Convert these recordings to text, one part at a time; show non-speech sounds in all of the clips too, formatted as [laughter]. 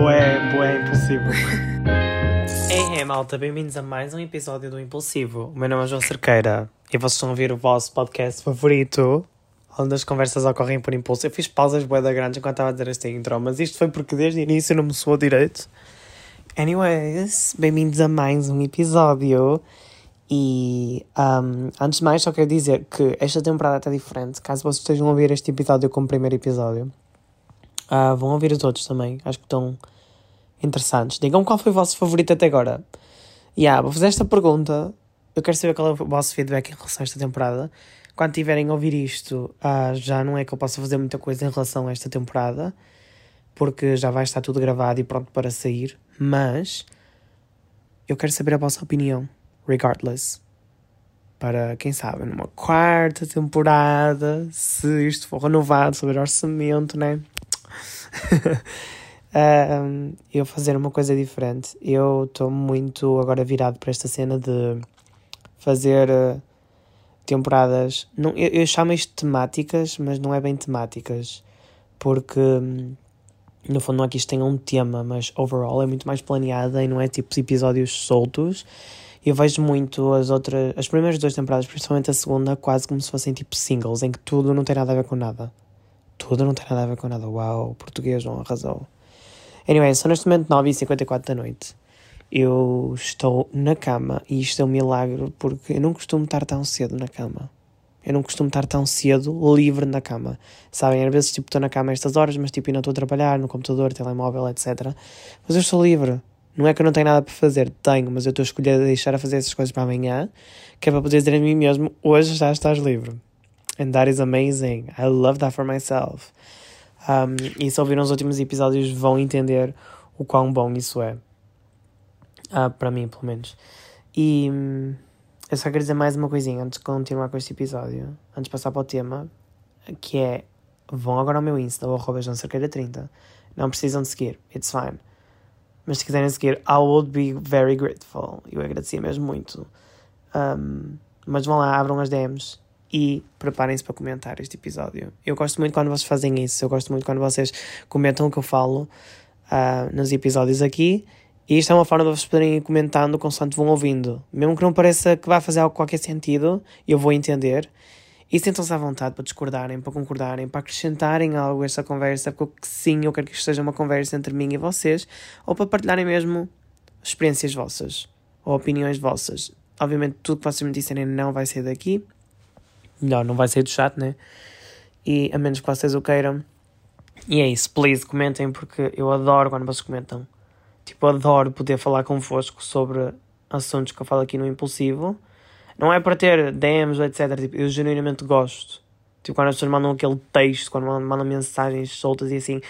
Boé, boé, impulsivo. [laughs] Ei, hey, malta, bem-vindos a mais um episódio do Impulsivo. O meu nome é João Cerqueira e vocês a ouvir o vosso podcast favorito, onde as conversas ocorrem por impulso. Eu fiz pausas boé da grandes enquanto estava a dizer esta intro, mas isto foi porque desde o início não me soou direito. Anyways, bem-vindos a mais um episódio. E um, antes de mais, só quero dizer que esta temporada está diferente. Caso vocês estejam a ouvir este episódio como primeiro episódio, uh, vão ouvir os outros também. Acho que estão interessantes. Digam qual foi o vosso favorito até agora. E yeah, vou fazer esta pergunta. Eu quero saber qual é o vosso feedback em relação a esta temporada. Quando tiverem a ouvir isto, uh, já não é que eu possa fazer muita coisa em relação a esta temporada, porque já vai estar tudo gravado e pronto para sair. Mas eu quero saber a vossa opinião regardless. Para, quem sabe, numa quarta temporada, se isto for renovado sobre orçamento, né? [laughs] um, eu fazer uma coisa diferente. Eu estou muito agora virado para esta cena de fazer uh, temporadas. Não, eu, eu chamo isto temáticas, mas não é bem temáticas. Porque hum, no fundo não é que isto tenha um tema, mas overall é muito mais planeada e não é tipo episódios soltos eu vejo muito as outras, as primeiras duas temporadas, principalmente a segunda, quase como se fossem tipo singles, em que tudo não tem nada a ver com nada. Tudo não tem nada a ver com nada. Uau, português não arrasou. Anyway, são neste momento 9h54 da noite. Eu estou na cama e isto é um milagre porque eu não costumo estar tão cedo na cama. Eu não costumo estar tão cedo livre na cama. Sabem, às vezes tipo estou na cama a estas horas, mas tipo ainda estou a trabalhar no computador, telemóvel, etc. Mas eu estou livre. Não é que eu não tenho nada para fazer, tenho, mas eu estou a escolher deixar a fazer essas coisas para amanhã, que é para poder dizer a mim mesmo: hoje já estás livre. And that is amazing. I love that for myself. Um, e se ouviram os últimos episódios, vão entender o quão bom isso é. Uh, para mim, pelo menos. E um, eu só quero dizer mais uma coisinha antes de continuar com este episódio, antes de passar para o tema, que é: vão agora ao meu Insta, ou arroba 30 Não precisam de seguir, it's fine. Mas se quiserem seguir, I would be very grateful. Eu agradecia mesmo muito. Um, mas vão lá, abram as DMs e preparem-se para comentar este episódio. Eu gosto muito quando vocês fazem isso. Eu gosto muito quando vocês comentam o que eu falo uh, nos episódios aqui. E isto é uma forma de vocês poderem ir comentando constante vão ouvindo. Mesmo que não pareça que vai fazer algo qualquer sentido, eu vou entender. E sentam-se à vontade para discordarem, para concordarem, para acrescentarem algo a esta conversa, porque sim, eu quero que isto seja uma conversa entre mim e vocês, ou para partilharem mesmo experiências vossas, ou opiniões vossas. Obviamente, tudo que vocês me disserem não vai ser daqui. Melhor, não vai sair do chat, né? E a menos que vocês o queiram. E é isso, please, comentem, porque eu adoro quando vocês comentam. Tipo, adoro poder falar convosco sobre assuntos que eu falo aqui no Impulsivo não é para ter DMs, etc. Tipo, eu genuinamente gosto. Tipo, quando as pessoas mandam aquele texto, quando mandam mensagens soltas e assim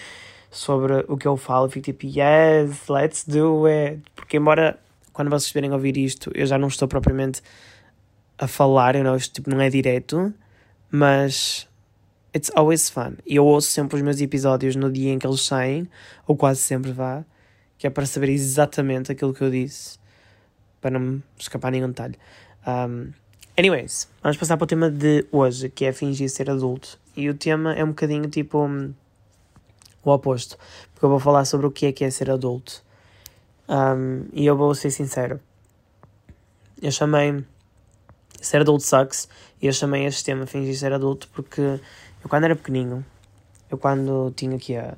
sobre o que eu falo, eu fico tipo, yes, let's do it. Porque, embora quando vocês estiverem ouvir isto, eu já não estou propriamente a falar, eu não, isto tipo, não é direto, mas it's always fun. E eu ouço sempre os meus episódios no dia em que eles saem, ou quase sempre vá, que é para saber exatamente aquilo que eu disse, para não me escapar nenhum detalhe. Um, anyways, vamos passar para o tema de hoje, que é fingir ser adulto. E o tema é um bocadinho tipo um, o oposto, porque eu vou falar sobre o que é que é ser adulto. Um, e eu vou ser sincero. Eu chamei ser adulto sucks e eu chamei este tema fingir ser adulto porque eu quando era pequenino, eu quando tinha aqui a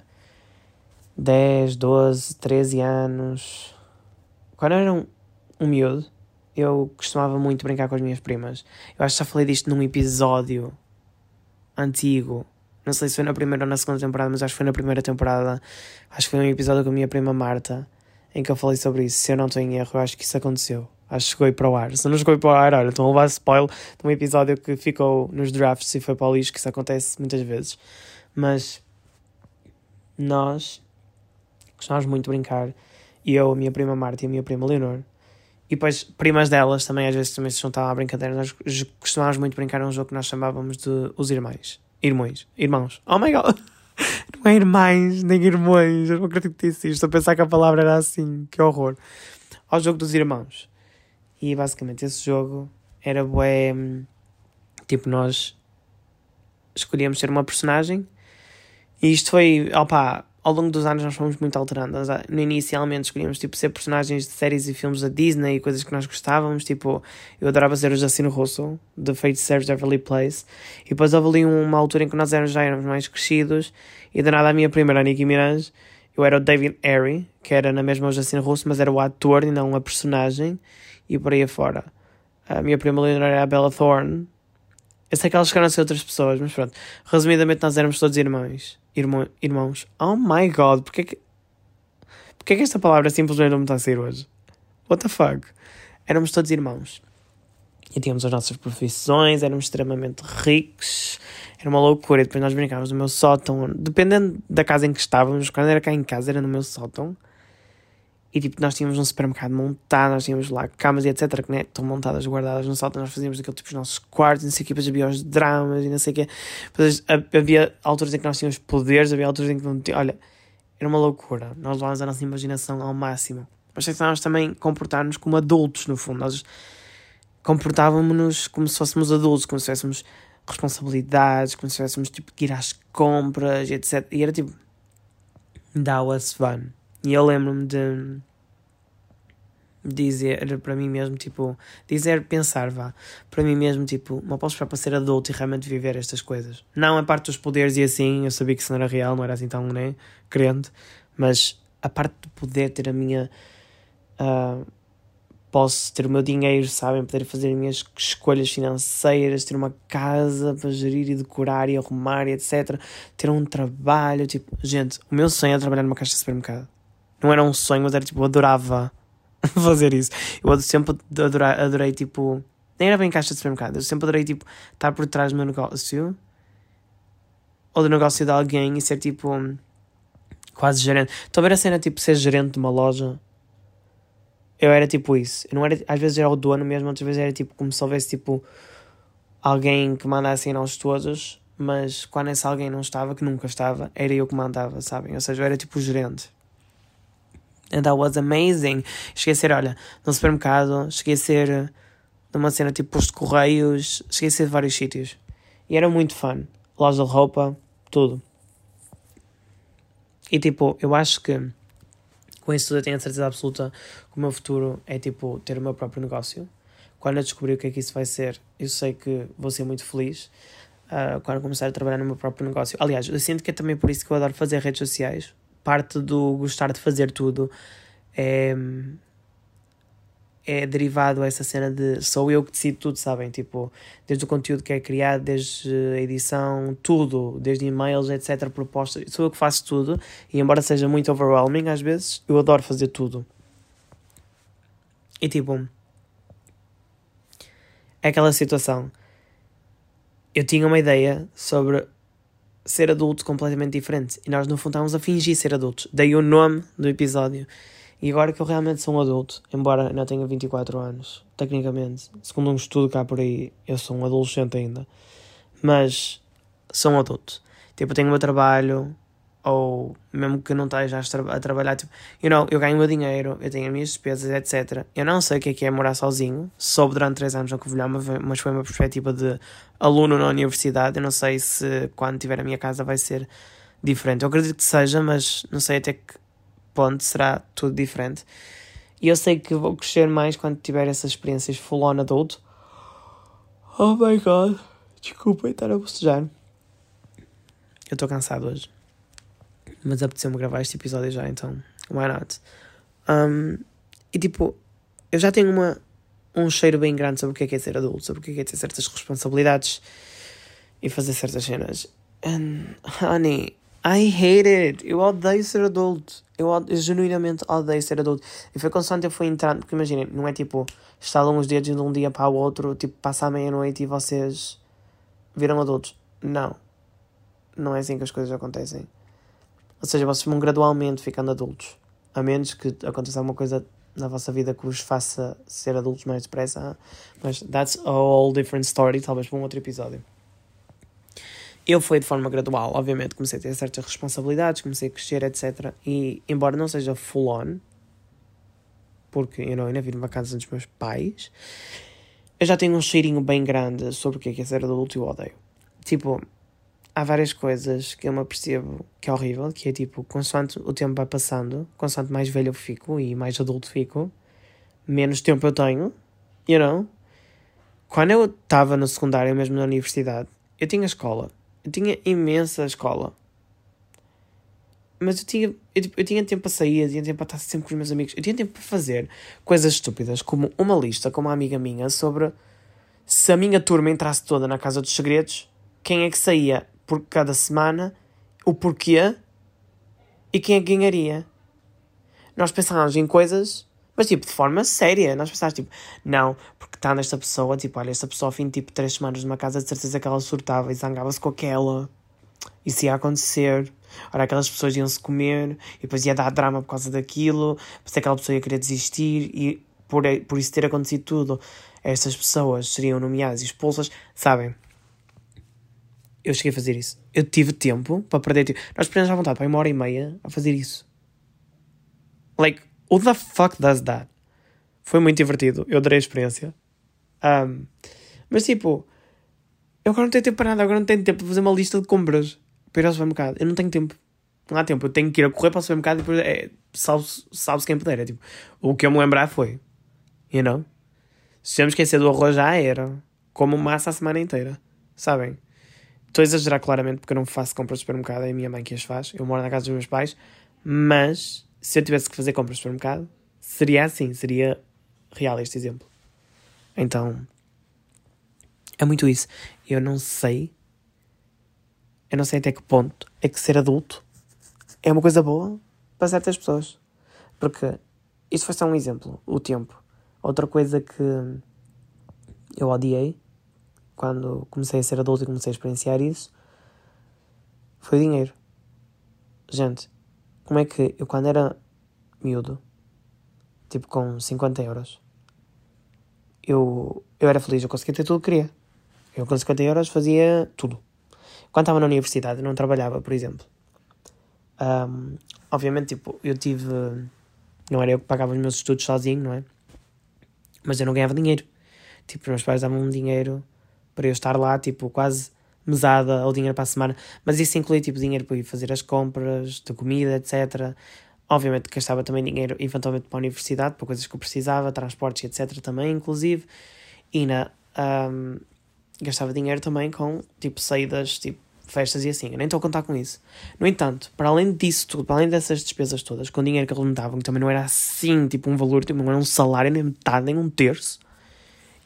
10, 12, 13 anos, quando eu era um, um miúdo, eu costumava muito brincar com as minhas primas. Eu acho que já falei disto num episódio antigo. Não sei se foi na primeira ou na segunda temporada, mas acho que foi na primeira temporada. Acho que foi um episódio com a minha prima Marta, em que eu falei sobre isso. Se eu não estou em erro, eu acho que isso aconteceu. Acho que chegou para o ar. Se não chegou para o ar, olha, estão a levar spoiler de um episódio que ficou nos drafts e foi para o lixo, que isso acontece muitas vezes. Mas nós costumávamos muito brincar. E eu, a minha prima Marta e a minha prima Leonor e depois, primas delas também às vezes também se juntavam à brincadeira. Nós costumávamos muito brincar um jogo que nós chamávamos de Os Irmãos. Irmãos. Irmãos. Oh my god! [laughs] Não é irmãs, nem irmãos. Eu não acredito que disse isto. Estou a pensar que a palavra era assim. Que horror. Ao jogo dos irmãos. E basicamente esse jogo era bué. Tipo, nós escolhíamos ser uma personagem. E isto foi, ao longo dos anos nós fomos muito alterando. Ah, inicialmente escolhíamos tipo, ser personagens de séries e filmes da Disney e coisas que nós gostávamos. Tipo, eu adorava ser o Jacino Russo, de Fate Serves Everly Place. E depois houve ali uma altura em que nós éramos, já éramos mais crescidos e de nada a minha primeira Nicki Minaj, eu era o David Harry, que era na mesma o Jacino Russo, mas era o ator e não a personagem. E por aí afora. A minha primeira líder era a Bella Thorne. Eu sei que elas chegaram a ser outras pessoas, mas pronto. Resumidamente, nós éramos todos irmãos irmão, irmãos. Oh my god, porque é que. Porque é que esta palavra simplesmente não me está a sair hoje? What the fuck? Éramos todos irmãos. E tínhamos as nossas profissões, éramos extremamente ricos, era uma loucura. E depois nós brincávamos no meu sótão, dependendo da casa em que estávamos, quando era cá em casa, era no meu sótão. E tipo, nós tínhamos um supermercado montado, nós tínhamos lá camas e etc. que né, estão montadas, guardadas no sótão, nós fazíamos aquele tipo os nossos quartos, não sei o que, depois havia os dramas e não sei o que. Depois havia alturas em que nós tínhamos poderes, havia alturas em que não tínhamos. Olha, era uma loucura. Nós levávamos a nossa imaginação ao máximo. Mas nós também comportar-nos como adultos, no fundo. Nós comportávamos-nos como se fôssemos adultos, como se tivéssemos responsabilidades, como se tivéssemos tipo que ir às compras e etc. E era tipo. That was fun. E eu lembro-me de dizer para mim mesmo, tipo, dizer, pensar, vá, para mim mesmo, tipo, não posso esperar para ser adulto e realmente viver estas coisas. Não a parte dos poderes e assim, eu sabia que isso não era real, não era assim tão, né, crente, mas a parte de poder ter a minha. Uh, posso ter o meu dinheiro, sabem? Poder fazer as minhas escolhas financeiras, ter uma casa para gerir e decorar e arrumar e etc. Ter um trabalho, tipo, gente, o meu sonho é trabalhar numa caixa de supermercado. Não era um sonho, mas era tipo, eu adorava [laughs] fazer isso. Eu sempre adorei, adorei tipo. Nem era bem caixa de supermercado, eu sempre adorei tipo estar por trás do meu negócio ou do negócio de alguém e ser tipo quase gerente. Estou a ver a cena tipo ser gerente de uma loja. Eu era tipo isso. Eu não era, às vezes era o dono mesmo, outras vezes era tipo como se houvesse tipo alguém que mandasse em nós todos, mas quando esse alguém não estava, que nunca estava, era eu que mandava, sabem? Ou seja, eu era tipo o gerente. And that was amazing. Cheguei a ser, olha, no supermercado, cheguei a ser numa cena tipo posto de correios, cheguei a ser de vários sítios. E era muito fun. Loja de roupa, tudo. E tipo, eu acho que com isso tudo eu tenho a certeza absoluta que o meu futuro é tipo ter o meu próprio negócio. Quando eu descobrir o que é que isso vai ser, eu sei que vou ser muito feliz. Uh, quando começar a trabalhar no meu próprio negócio. Aliás, eu sinto que é também por isso que eu adoro fazer redes sociais, parte do gostar de fazer tudo é, é derivado a essa cena de sou eu que decido tudo, sabem? Tipo, desde o conteúdo que é criado, desde a edição, tudo, desde e-mails, etc., propostas, sou eu que faço tudo. E embora seja muito overwhelming às vezes, eu adoro fazer tudo. E tipo, é aquela situação. Eu tinha uma ideia sobre ser adulto completamente diferente. E nós, no fundo, estávamos a fingir ser adultos. Daí o nome do episódio. E agora que eu realmente sou um adulto, embora não tenha 24 anos, tecnicamente, segundo um estudo cá por aí, eu sou um adolescente ainda. Mas sou um adulto. Tipo, tenho o meu trabalho, ou mesmo que não esteja a, trabalhar, tipo, you know, eu ganho o meu dinheiro, eu tenho as minhas despesas, etc. Eu não sei o que é que é morar sozinho, soube durante 3 anos no Covilhã, mas foi uma perspectiva de aluno na universidade. Eu não sei se quando tiver a minha casa vai ser diferente. Eu acredito que seja, mas não sei até que ponto será tudo diferente. E eu sei que vou crescer mais quando tiver essas experiências full on adulto. Oh my god, desculpem estar a bocejar. Eu estou cansado hoje mas apeteceu-me gravar este episódio já, então why not? Um, e tipo, eu já tenho uma, um cheiro bem grande sobre o que é, que é ser adulto, sobre o que é, que é ter certas responsabilidades e fazer certas cenas. And, honey, I hate it. Eu odeio ser adulto. Eu, eu genuinamente odeio ser adulto. E foi constante eu fui entrando, porque imaginem, não é tipo, estalam os dedos de um dia para o outro, tipo, passa a meia-noite e vocês viram adultos. Não. Não é assim que as coisas acontecem. Ou seja, vocês vão gradualmente ficando adultos. A menos que aconteça alguma coisa na vossa vida que vos faça ser adultos mais depressa. Mas that's a whole different story, talvez para um outro episódio. Eu fui de forma gradual, obviamente, comecei a ter certas responsabilidades, comecei a crescer, etc. E, embora não seja full on, porque eu não ainda vivo numa casa dos meus pais, eu já tenho um cheirinho bem grande sobre o que é, que é ser adulto e o odeio. Tipo, há várias coisas que eu me apercebo que é horrível, que é tipo, consoante o tempo vai passando, consoante mais velho eu fico e mais adulto fico, menos tempo eu tenho, you know? Quando eu estava no secundário, mesmo na universidade, eu tinha escola. Eu tinha imensa escola. Mas eu tinha, eu, tipo, eu tinha tempo para sair, eu tinha tempo para estar sempre com os meus amigos. Eu tinha tempo para fazer coisas estúpidas, como uma lista com uma amiga minha sobre se a minha turma entrasse toda na Casa dos Segredos, quem é que saía por cada semana, o porquê e quem é que ganharia. Nós pensávamos em coisas, mas tipo, de forma séria. Nós pensávamos tipo, não, porque está nesta pessoa, tipo, olha, esta pessoa ao fim de tipo três semanas numa casa, de certeza que ela surtava e zangava-se com aquela. Isso ia acontecer. Ora, aquelas pessoas iam-se comer e depois ia dar drama por causa daquilo, depois aquela pessoa ia querer desistir e por, por isso ter acontecido tudo, estas pessoas seriam nomeadas e expulsas, sabem? Eu cheguei a fazer isso. Eu tive tempo para perder tempo. Nós perdemos à vontade para uma hora e meia a fazer isso. Like, who the fuck does that? Foi muito divertido. Eu adorei a experiência. Um, mas tipo, eu agora não tenho tempo para nada. Agora não tenho tempo para fazer uma lista de compras para ir ao supermercado. Eu não tenho tempo. Não há tempo. Eu tenho que ir a correr para o supermercado e depois é, salve-se salve quem puder. É, tipo, o que eu me lembrar foi, you know? Se eu me esquecer do arroz já era. Como massa a semana inteira. Sabem? Estou a exagerar claramente porque eu não faço compras de supermercado, é a minha mãe que as faz. Eu moro na casa dos meus pais. Mas se eu tivesse que fazer compras de supermercado, seria assim, seria real este exemplo. Então, é muito isso. Eu não sei, eu não sei até que ponto é que ser adulto é uma coisa boa para certas pessoas. Porque isto foi só um exemplo, o tempo. Outra coisa que eu odiei quando comecei a ser adulto e comecei a experienciar isso foi dinheiro. Gente, como é que eu quando era miúdo, tipo com 50 euros, eu, eu era feliz, eu conseguia ter tudo que queria. Eu com 50 euros fazia tudo. Quando estava na universidade, não trabalhava, por exemplo. Um, obviamente, tipo, eu tive. Não era eu que pagava os meus estudos sozinho, não é? Mas eu não ganhava dinheiro. Tipo, os meus pais davam-me dinheiro para eu estar lá, tipo, quase mesada ou dinheiro para a semana. Mas isso inclui, tipo, dinheiro para ir fazer as compras, de comida, etc. Obviamente gastava também dinheiro, eventualmente, para a universidade, para coisas que eu precisava, transportes, etc. também, inclusive. E na. Um, gastava dinheiro também com, tipo, saídas, tipo, festas e assim. Eu nem estou a contar com isso. No entanto, para além disso tudo, para além dessas despesas todas, com o dinheiro que davam, que também não era assim, tipo, um valor, tipo, não era um salário, nem metade, nem um terço,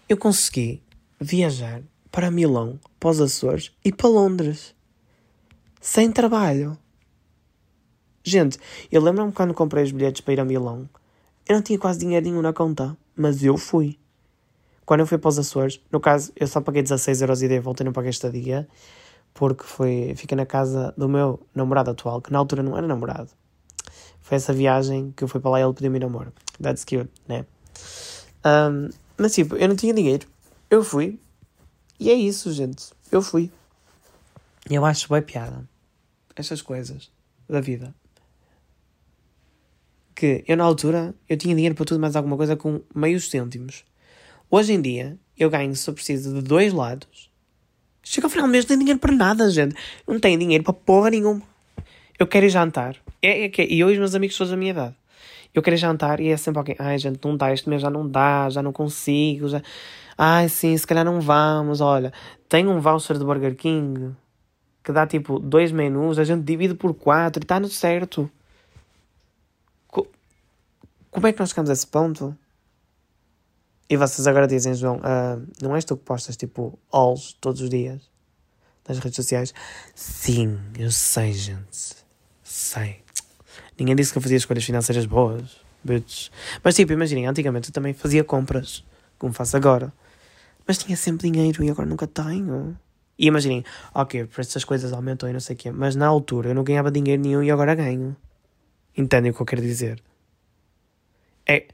eu consegui viajar para Milão, para os Açores e para Londres. Sem trabalho. Gente, eu lembro-me quando comprei os bilhetes para ir a Milão, eu não tinha quase dinheiro nenhum na conta, mas eu fui. Quando eu fui para os Açores, no caso, eu só paguei 16 euros e dei volta e não paguei estadia, porque foi, fiquei na casa do meu namorado atual, que na altura não era namorado. Foi essa viagem que eu fui para lá e ele pediu-me namoro. That's cute, né? Um, mas tipo, eu não tinha dinheiro. Eu fui. E é isso, gente. Eu fui. Eu acho bem piada. Estas coisas da vida que eu na altura eu tinha dinheiro para tudo mais alguma coisa com meios cêntimos. Hoje em dia eu ganho se eu preciso de dois lados. Chega ao final do mês não tenho dinheiro para nada, gente. Não tenho dinheiro para porra nenhuma. Eu quero ir jantar. É, é, é, e eu e os meus amigos todos da minha idade. Eu quero ir jantar e é sempre alguém. Ai, gente, não dá, este mês já não dá, já não consigo. Já... Ai, sim, se calhar não vamos. Olha, tem um voucher do Burger King que dá tipo dois menus, a gente divide por quatro e está no certo. Como é que nós chegamos a esse ponto? E vocês agora dizem, João, uh, não és tu que postas tipo alls todos os dias nas redes sociais? Sim, eu sei, gente. Sei. Ninguém disse que eu fazia escolhas financeiras boas. Mas tipo, imaginem, antigamente eu também fazia compras, como faço agora. Mas tinha sempre dinheiro e agora nunca tenho. E imaginem, ok, por essas coisas aumentam e não sei o quê, mas na altura eu não ganhava dinheiro nenhum e agora ganho. Entendem o que eu quero dizer? é,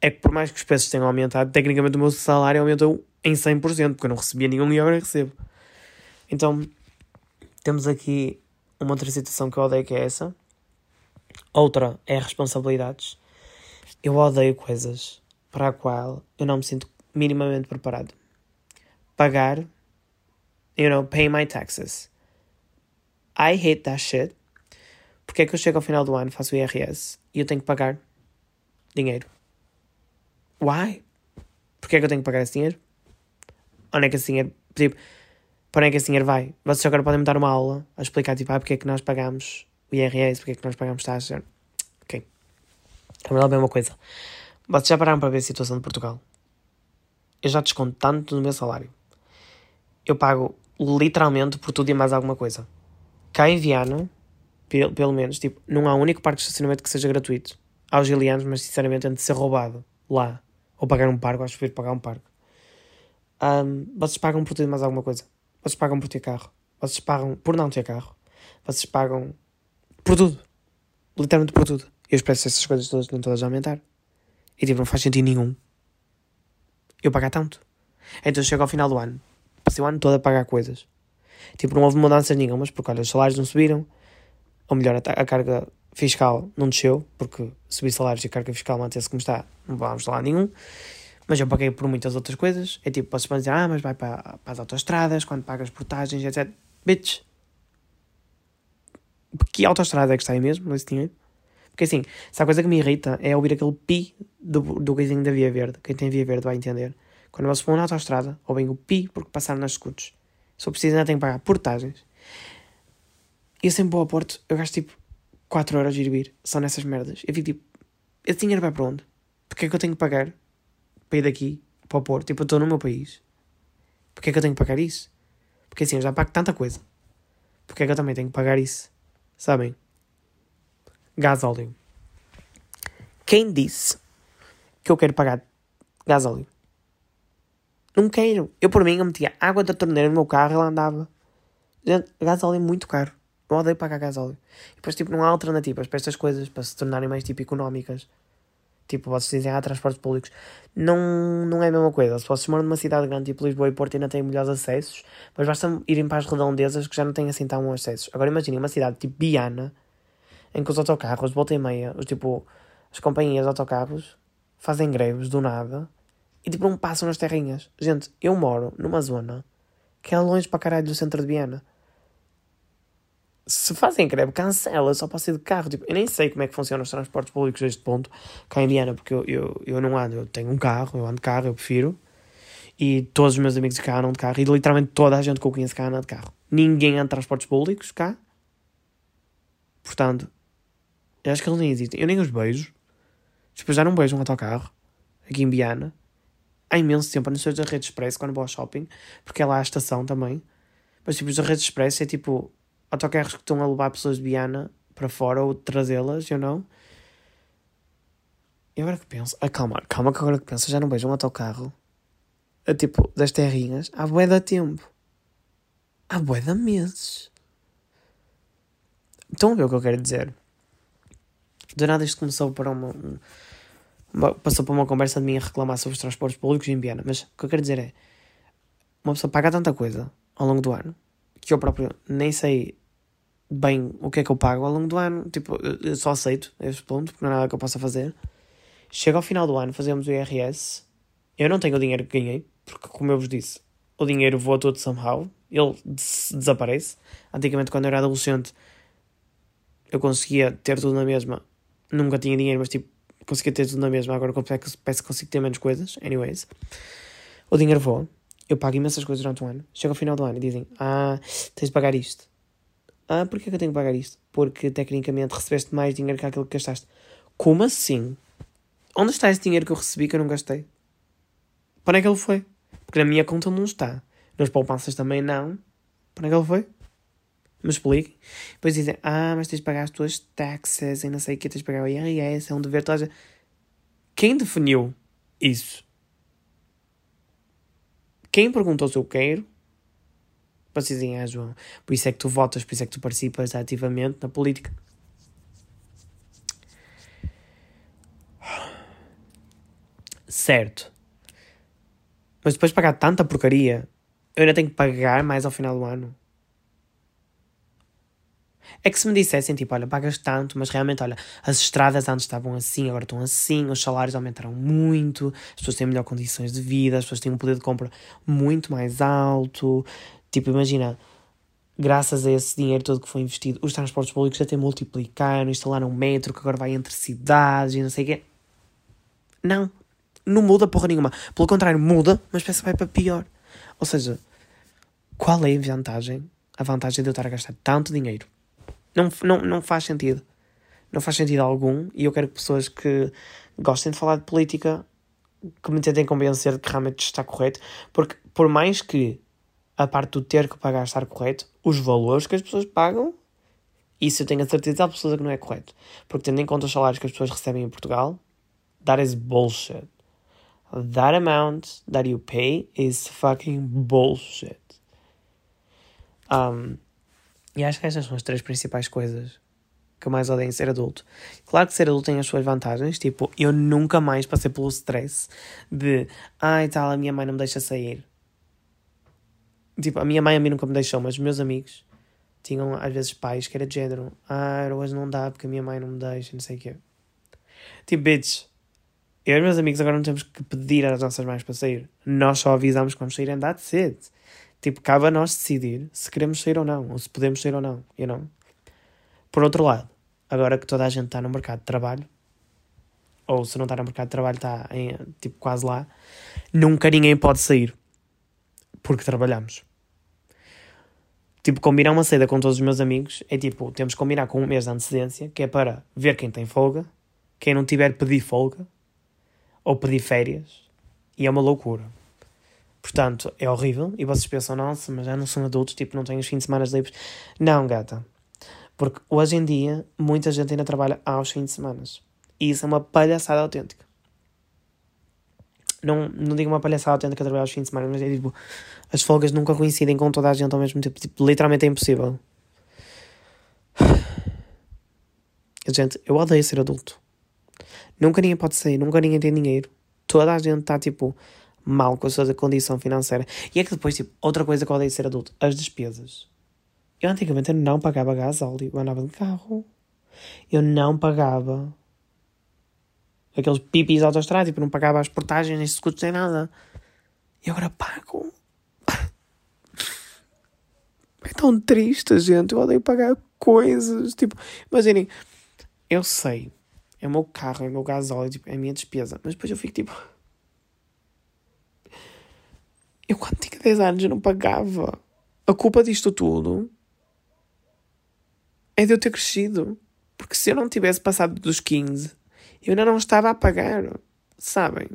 é que por mais que os preços tenham aumentado, tecnicamente o meu salário aumentou em 100%, porque eu não recebia nenhum e agora recebo. Então, temos aqui uma outra situação que eu odeio que é essa. Outra é responsabilidades. Eu odeio coisas para a qual eu não me sinto minimamente preparado. Pagar You know, pay my taxes. I hate that shit. Porque é que eu chego ao final do ano, faço o IRS e eu tenho que pagar dinheiro? Why? Porque é que eu tenho que pagar esse dinheiro? Onde é que esse dinheiro. Tipo, para onde é que esse dinheiro vai? Vocês agora podem me dar uma aula a explicar, tipo, ah, porque é que nós pagamos o IRS, porque é que nós pagamos taxas. Ok. É é uma coisa. Vocês já pararam para ver a situação de Portugal? Eu já desconto tanto do meu salário. Eu pago literalmente por tudo e mais alguma coisa. Cá em Viana, pelo, pelo menos, tipo, não há um único parque de estacionamento que seja gratuito. Há os gilianos, mas sinceramente, antes de ser roubado lá ou pagar um parque, acho que pagar um parque. Um, vocês pagam por tudo e mais alguma coisa. Vocês pagam por ter carro. Vocês pagam por não ter carro. Vocês pagam por tudo. Literalmente por tudo. E os preços dessas coisas todas estão todas a aumentar. E tipo, não faz sentido nenhum eu pagar tanto. Então chego ao final do ano. Passei o ano todo a pagar coisas. Tipo, não houve mudanças nenhumas, porque olha, os salários não subiram. Ou melhor, a, carga fiscal não desceu, porque subir salários e a carga fiscal mantém-se como está, não vamos lá nenhum. Mas eu paguei por muitas outras coisas. É tipo, posso dizer, ah, mas vai para, para as autostradas, quando pagas portagens, etc. Bitch. Que autostrada é que está aí mesmo, nesse dinheiro? Porque assim, se a coisa que me irrita é ouvir aquele pi do, do coisinho da Via Verde. Quem tem Via Verde vai entender. Quando vocês vão na autostrada, ouvem o pi porque passaram nas. Se eu preciso, ainda tenho que pagar portagens. E eu sempre vou ao Porto, eu gasto tipo 4 euros de ir vir, só nessas merdas. Eu fico tipo, esse dinheiro vai para onde? Porque é que eu tenho que pagar para ir daqui para o Porto? Tipo, eu estou no meu país. Porque é que eu tenho que pagar isso? Porque assim, eu já pago tanta coisa. Porque é que eu também tenho que pagar isso? Sabem? Gasóleo. Quem disse que eu quero pagar gasóleo? Não quero. Eu, por mim, eu metia água da torneira no meu carro e ela andava. Gente, gasóleo é muito caro. Eu odeio pagar gasóleo. E depois, tipo, não há alternativas para estas coisas, para se tornarem mais, tipo, económicas. Tipo, vocês dizem, ah, transportes públicos. Não, não é a mesma coisa. Se vocês moram numa cidade grande, tipo Lisboa e Porto, ainda têm melhores acessos, mas basta irem para as redondezas que já não têm assim tão acessos. Agora imaginem uma cidade tipo Biana, em que os autocarros, volta e meia, os, tipo, as companhias de autocarros fazem greves do nada e tipo não passam nas terrinhas. Gente, eu moro numa zona que é longe para caralho do centro de Viana. Se fazem greve, cancela, só ir de carro. Tipo, eu nem sei como é que funcionam os transportes públicos deste ponto, cá em Viana, porque eu, eu, eu não ando, eu tenho um carro, eu ando de carro, eu prefiro. E todos os meus amigos cá andam de carro, e literalmente toda a gente que eu conheço cá anda de carro. Ninguém anda de transportes públicos cá. Portanto, eu acho que eles nem existem. Eu nem os beijo. Depois já não beijo um autocarro. Aqui em Biana. Há imenso tempo. Não sei da Rede Express quando vou ao shopping. Porque é lá a estação também. Mas tipo, a Rede Express é tipo autocarros que estão a levar pessoas de Biana para fora ou trazê-las, eu não. E agora que penso. Ah, calma, calma que agora que penso. Já não vejo um autocarro. A, tipo, das terrinhas. Há bué da tempo. Há bué de meses. Estão a ver o que eu quero dizer? Do nada isto começou para uma, uma, Passou para uma conversa de mim a reclamar sobre os transportes públicos em Viana. Mas o que eu quero dizer é. Uma pessoa paga tanta coisa ao longo do ano que eu próprio nem sei bem o que é que eu pago ao longo do ano. Tipo, eu só aceito este ponto, porque não há nada que eu possa fazer. Chega ao final do ano, fazemos o IRS. Eu não tenho o dinheiro que ganhei, porque, como eu vos disse, o dinheiro voa todo somehow. Ele des desaparece. Antigamente, quando eu era adolescente, eu conseguia ter tudo na mesma nunca tinha dinheiro, mas tipo, conseguia ter tudo na mesma. Agora peço que consigo ter menos coisas. Anyways, o dinheiro voa. Eu pago imensas coisas durante o ano. Chega ao final do ano e dizem: Ah, tens de pagar isto. Ah, porquê que eu tenho que pagar isto? Porque tecnicamente recebeste mais dinheiro que aquilo que gastaste. Como assim? Onde está esse dinheiro que eu recebi que eu não gastei? Para onde é que ele foi? Porque na minha conta não está. Nas poupanças também não. Para onde é que ele foi? Me expliquem. Depois dizem, ah, mas tens de pagar as tuas taxas e não sei o que, tens de pagar o IRS, é um dever. Toda... Quem definiu isso? Quem perguntou se eu quero? Vocês dizem, ah, João, por isso é que tu votas, por isso é que tu participas ativamente na política. Certo. Mas depois de pagar tanta porcaria, eu ainda tenho que pagar mais ao final do ano. É que se me dissessem, tipo, olha, pagas tanto, mas realmente, olha, as estradas antes estavam assim, agora estão assim, os salários aumentaram muito, as pessoas têm melhor condições de vida, as pessoas têm um poder de compra muito mais alto, Tipo, imagina, graças a esse dinheiro todo que foi investido, os transportes públicos até multiplicaram, instalaram um metro que agora vai entre cidades e não sei o quê. Não. Não muda porra nenhuma. Pelo contrário, muda, mas parece que vai para pior. Ou seja, qual é a vantagem? A vantagem de eu estar a gastar tanto dinheiro? Não, não, não faz sentido. Não faz sentido algum. E eu quero que pessoas que gostem de falar de política que me tentem convencer de que realmente está correto. Porque por mais que a parte do ter que pagar estar correto, os valores que as pessoas pagam, isso eu tenho a certeza absoluta que não é correto. Porque tendo em conta os salários que as pessoas recebem em Portugal, that is bullshit. That amount that you pay is fucking bullshit. Um, e acho que estas são as três principais coisas que eu mais odeio em ser adulto. Claro que ser adulto tem as suas vantagens, tipo, eu nunca mais passei pelo stress de ai ah, tal, a minha mãe não me deixa sair. Tipo, a minha mãe a mim nunca me deixou, mas os meus amigos tinham às vezes pais que era de género. Ah, hoje não dá porque a minha mãe não me deixa, não sei o quê. Tipo, bitch, eu e os meus amigos agora não temos que pedir às nossas mães para sair. Nós só avisamos que vamos sair and that's it. Tipo, cabe a nós decidir se queremos sair ou não, ou se podemos sair ou não, you know? Por outro lado, agora que toda a gente está no mercado de trabalho, ou se não está no mercado de trabalho, está em, tipo quase lá, nunca ninguém pode sair porque trabalhamos tipo, combinar uma saída com todos os meus amigos é tipo, temos que combinar com um mês de antecedência, que é para ver quem tem folga, quem não tiver pedir folga, ou pedir férias, e é uma loucura. Portanto, é horrível, e vocês pensam, nossa, mas já não são adultos, tipo, não tenho os fins de semana livres. Não, gata. Porque hoje em dia, muita gente ainda trabalha aos fins de semana. E isso é uma palhaçada autêntica. Não, não digo uma palhaçada autêntica trabalhar aos fins de semana, mas é tipo, as folgas nunca coincidem com toda a gente ao mesmo tempo. Tipo, literalmente é impossível. [sighs] Gente, eu odeio ser adulto. Nunca ninguém pode sair, nunca ninguém tem dinheiro. Toda a gente está, tipo, mal com a sua condição financeira. E é que depois, tipo, outra coisa que eu odeio ser adulto, as despesas. Eu antigamente não pagava gasóleo, eu andava de carro. Eu não pagava aqueles pipis autoestrada, tipo, não pagava as portagens, nem escudos, nem nada. E agora pago. É tão triste, gente. Eu odeio pagar coisas. Tipo, imaginem, eu sei, é o meu carro, é o meu gasóleo, tipo, é a minha despesa. Mas depois eu fico tipo. Eu quando tinha 10 anos não pagava. A culpa disto tudo é de eu ter crescido. Porque se eu não tivesse passado dos 15, eu ainda não estava a pagar. Sabem?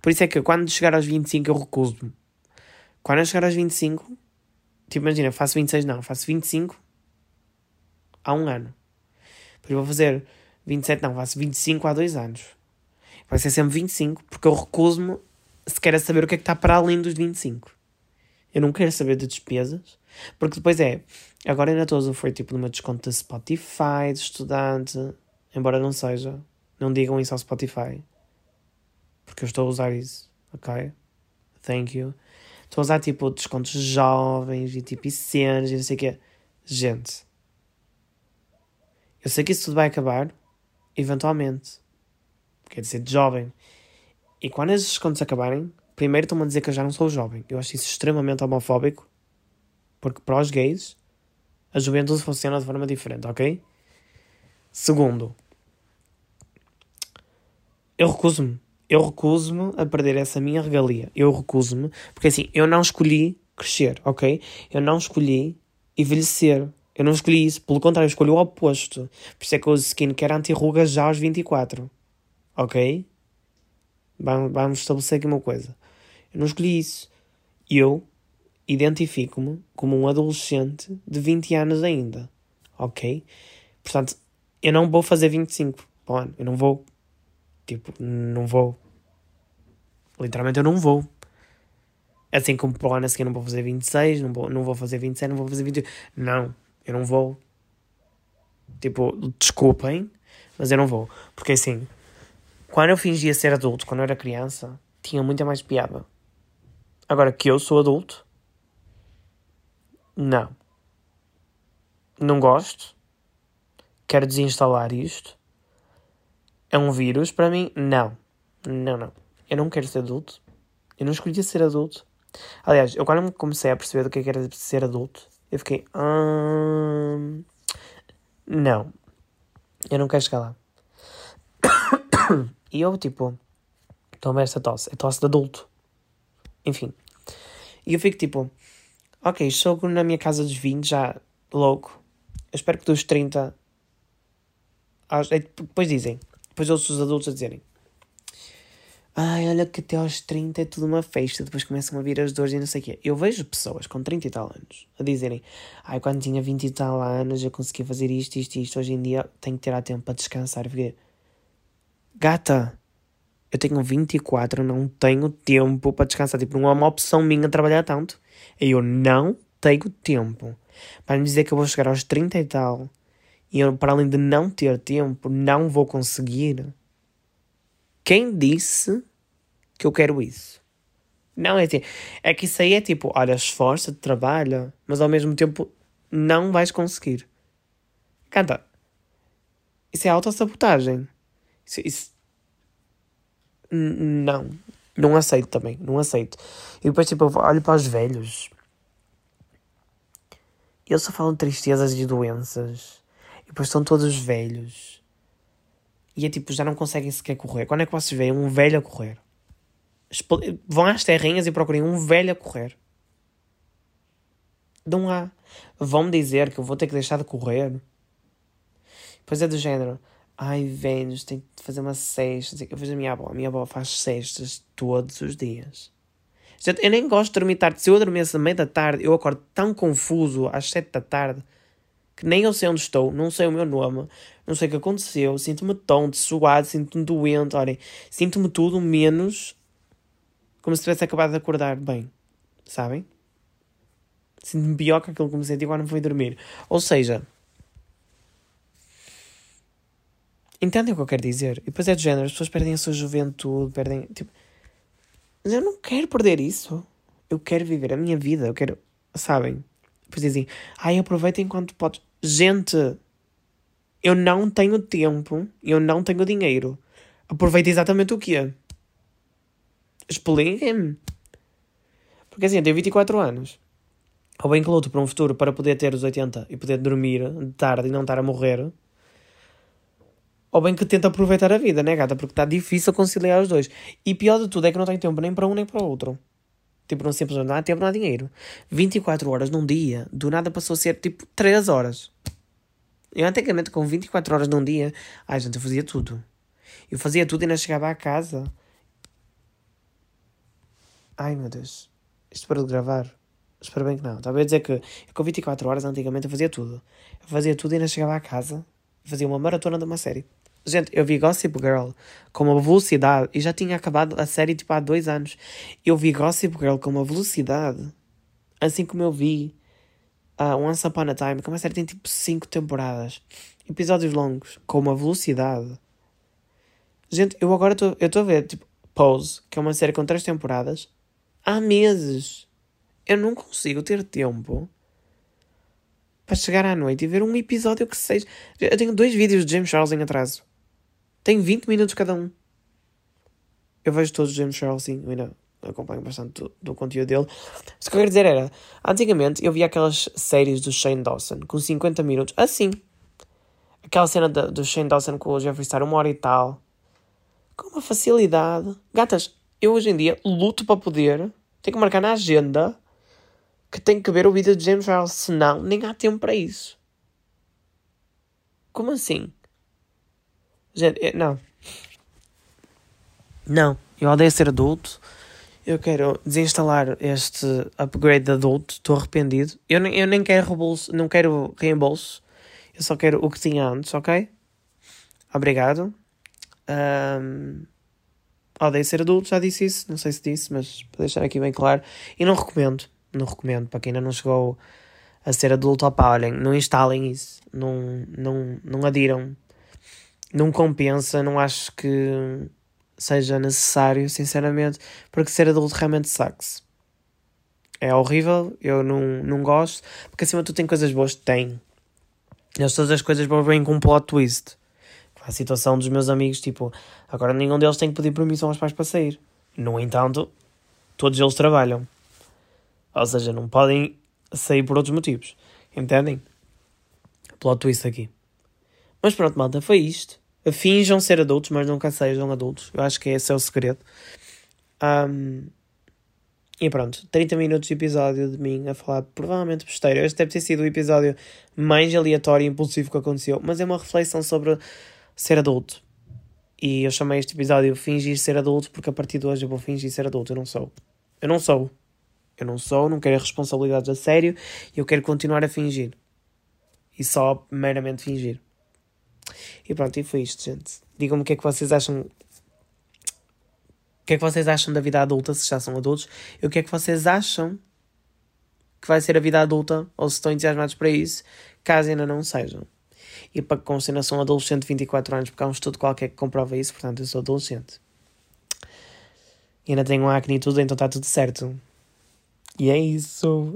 Por isso é que quando chegar aos 25 eu recuso-me. Quando eu chegar aos 25, Tipo, imagina, faço 26, não, faço 25 há um ano. Depois vou fazer 27, não, faço 25 há dois anos. Vai ser sempre 25, porque eu recuso-me sequer a saber o que é que está para além dos 25. Eu não quero saber de despesas, porque depois é. Agora ainda estou foi tipo numa desconto da Spotify, de estudante, embora não seja. Não digam isso ao Spotify, porque eu estou a usar isso, ok? Thank you. Estou a usar tipo descontos jovens e tipo cenas e não sei o quê. Gente, eu sei que isso tudo vai acabar, eventualmente. Quer dizer, de jovem. E quando esses descontos acabarem, primeiro estão-me a dizer que eu já não sou jovem. Eu acho isso extremamente homofóbico, porque para os gays, a juventude funciona de forma diferente, ok? Segundo, eu recuso-me eu recuso-me a perder essa minha regalia. Eu recuso-me, porque assim, eu não escolhi crescer, ok? Eu não escolhi envelhecer. Eu não escolhi isso. Pelo contrário, eu escolhi o oposto. Por isso é que eu uso skincare anti-rugas já aos 24. Ok? Vamos, vamos estabelecer aqui uma coisa. Eu não escolhi isso. Eu identifico-me como um adolescente de 20 anos ainda. Ok? Portanto, eu não vou fazer 25 para o ano. Eu não vou. Tipo, não vou. Literalmente eu não vou. Assim como para o ano a seguir não vou fazer 26, não vou, não vou fazer 27, não vou fazer 28. Não, eu não vou. Tipo, desculpem, mas eu não vou. Porque assim, quando eu fingia ser adulto, quando eu era criança, tinha muita mais piada. Agora que eu sou adulto, não. Não gosto. Quero desinstalar isto. É um vírus para mim? Não. Não, não. Eu não quero ser adulto. Eu não escolhi ser adulto. Aliás, eu quando comecei a perceber do que, é era ser adulto, eu fiquei. Hum, não. Eu não quero chegar lá. [coughs] e eu, tipo, toma esta tosse. É tosse de adulto. Enfim. E eu fico tipo, ok, estou na minha casa dos 20, já louco. Eu espero que dos 30. Depois dizem. Depois ouço os adultos a dizerem. Ai, olha que até aos 30 é tudo uma festa, depois começam a vir as dores e não sei o quê. Eu vejo pessoas com 30 e tal anos a dizerem: Ai, quando tinha 20 e tal anos eu conseguia fazer isto, isto e isto. Hoje em dia tenho que tirar tempo para descansar. Porque, gata, eu tenho 24, não tenho tempo para descansar. Tipo, não é uma opção minha trabalhar tanto. Eu não tenho tempo. Para me dizer que eu vou chegar aos 30 e tal, e eu, para além de não ter tempo, não vou conseguir quem disse que eu quero isso? Não é assim. É que isso aí é tipo, olha, esforça, trabalha, mas ao mesmo tempo não vais conseguir. Canta. Isso é autossabotagem. Isso, isso... Não. Não aceito também. Não aceito. E depois, tipo, eu olho para os velhos. Eles só falam tristezas e doenças. E depois estão todos velhos. E é tipo, já não conseguem sequer correr. Quando é que vocês veem um velho a correr? Vão às terrinhas e procurem um velho a correr. Não há. Vão-me dizer que eu vou ter que deixar de correr. Pois é do género. Ai, velhos, tenho que fazer uma cesta. Eu vejo a minha avó. A minha avó faz cestas todos os dias. Eu nem gosto de dormir tarde. Se eu à meia da tarde, eu acordo tão confuso às sete da tarde que nem eu sei onde estou, não sei o meu nome, não sei o que aconteceu, sinto-me tonto, suado, sinto-me doente, olhem, sinto-me tudo menos como se tivesse acabado de acordar bem, sabem? Sinto-me pior que aquilo que me senti quando fui dormir. Ou seja, entendem o que eu quero dizer? E depois é do género, as pessoas perdem a sua juventude, perdem, tipo... Mas eu não quero perder isso. Eu quero viver a minha vida, eu quero, sabem? Depois dizem, ai, aproveita enquanto podes. Gente, eu não tenho tempo, eu não tenho dinheiro. Aproveita exatamente o quê? Expliquem-me. Porque assim, eu tenho 24 anos. Ou bem que luto para um futuro para poder ter os 80 e poder dormir de tarde e não estar a morrer. Ou bem que tento aproveitar a vida, né, gata? Porque está difícil conciliar os dois. E pior de tudo é que não tenho tempo nem para um nem para o outro. Tipo, não simplesmente não há tempo, não há dinheiro. 24 horas num dia, do nada passou a ser tipo 3 horas. Eu antigamente com 24 horas num dia, ai gente, eu fazia tudo. Eu fazia tudo e ainda chegava à casa. Ai meu Deus, isto para de gravar. Espero bem que não. Estava a dizer que com 24 horas antigamente eu fazia tudo. Eu fazia tudo e ainda chegava à casa, fazia uma maratona de uma série. Gente, eu vi Gossip Girl com uma velocidade e já tinha acabado a série tipo há dois anos. Eu vi Gossip Girl com uma velocidade, assim como eu vi uh, Once Upon a Time, que é uma série que tem tipo cinco temporadas, episódios longos, com uma velocidade. Gente, eu agora estou a ver tipo Pose, que é uma série com três temporadas, há meses. Eu não consigo ter tempo para chegar à noite e ver um episódio que seja. Eu tenho dois vídeos de James Charles em atraso. Tem 20 minutos cada um. Eu vejo todos os James Charles, sim, eu ainda acompanho bastante do, do conteúdo dele. Mas o que eu quero dizer era, antigamente eu via aquelas séries do Shane Dawson com 50 minutos, assim. Aquela cena do, do Shane Dawson com o Jeffree Star, uma hora e tal. Com uma facilidade. Gatas, eu hoje em dia luto para poder, tenho que marcar na agenda que tenho que ver o vídeo de James Charles, senão nem há tempo para isso. Como assim? Gente, não. Não, eu odeio ser adulto. Eu quero desinstalar este upgrade de adulto. Estou arrependido. Eu nem, eu nem quero reembolso, não quero reembolso. Eu só quero o que tinha antes, ok? Obrigado. Um, odeio ser adulto, já disse isso. Não sei se disse, mas para deixar aqui bem claro. E não recomendo. Não recomendo. Para quem ainda não chegou a ser adulto, opa, olhem, não instalem isso. Não, não, não adiram não compensa, não acho que seja necessário, sinceramente, porque ser adulto realmente sucks. É horrível, eu não, não gosto, porque acima de tudo tem coisas boas, tem. Mas todas as coisas boas vêm com um plot twist. A situação dos meus amigos, tipo, agora nenhum deles tem que pedir permissão aos pais para sair. No entanto, todos eles trabalham. Ou seja, não podem sair por outros motivos. Entendem? Plot twist aqui. Mas pronto, malta, foi isto. Finjam ser adultos, mas nunca sejam adultos. Eu acho que esse é o segredo. Um, e pronto, 30 minutos de episódio de mim a falar provavelmente besteira. Este deve ter sido o episódio mais aleatório e impulsivo que aconteceu, mas é uma reflexão sobre ser adulto. E eu chamei este episódio Fingir Ser Adulto porque a partir de hoje eu vou fingir ser adulto. Eu não sou. Eu não sou. Eu não sou, não quero responsabilidades a sério e eu quero continuar a fingir. E só meramente fingir. E pronto, e foi isto, gente. Digam-me o que é que vocês acham. O que é que vocês acham da vida adulta, se já são adultos, e o que é que vocês acham que vai ser a vida adulta, ou se estão entusiasmados para isso, caso ainda não sejam. E para que constem, eu sou um adolescente de 24 anos, porque há um estudo qualquer que comprova isso, portanto eu sou adolescente. E ainda tenho um acne e tudo, então está tudo certo. E é isso.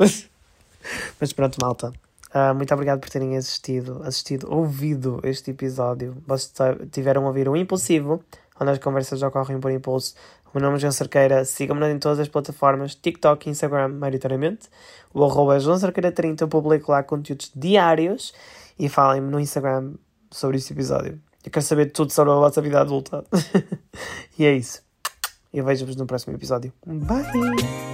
[laughs] Mas pronto, malta. Uh, muito obrigado por terem assistido, assistido, ouvido este episódio. Vocês tiveram a ouvir o Impulsivo, onde as conversas ocorrem por impulso. O meu nome é João Cerqueira. Sigam-me em todas as plataformas, TikTok e Instagram, maioritariamente. O arroba é João Cerqueira 30, eu publico lá conteúdos diários e falem-me no Instagram sobre este episódio. Eu quero saber tudo sobre a vossa vida adulta. [laughs] e é isso. Eu vejo-vos no próximo episódio. Bye!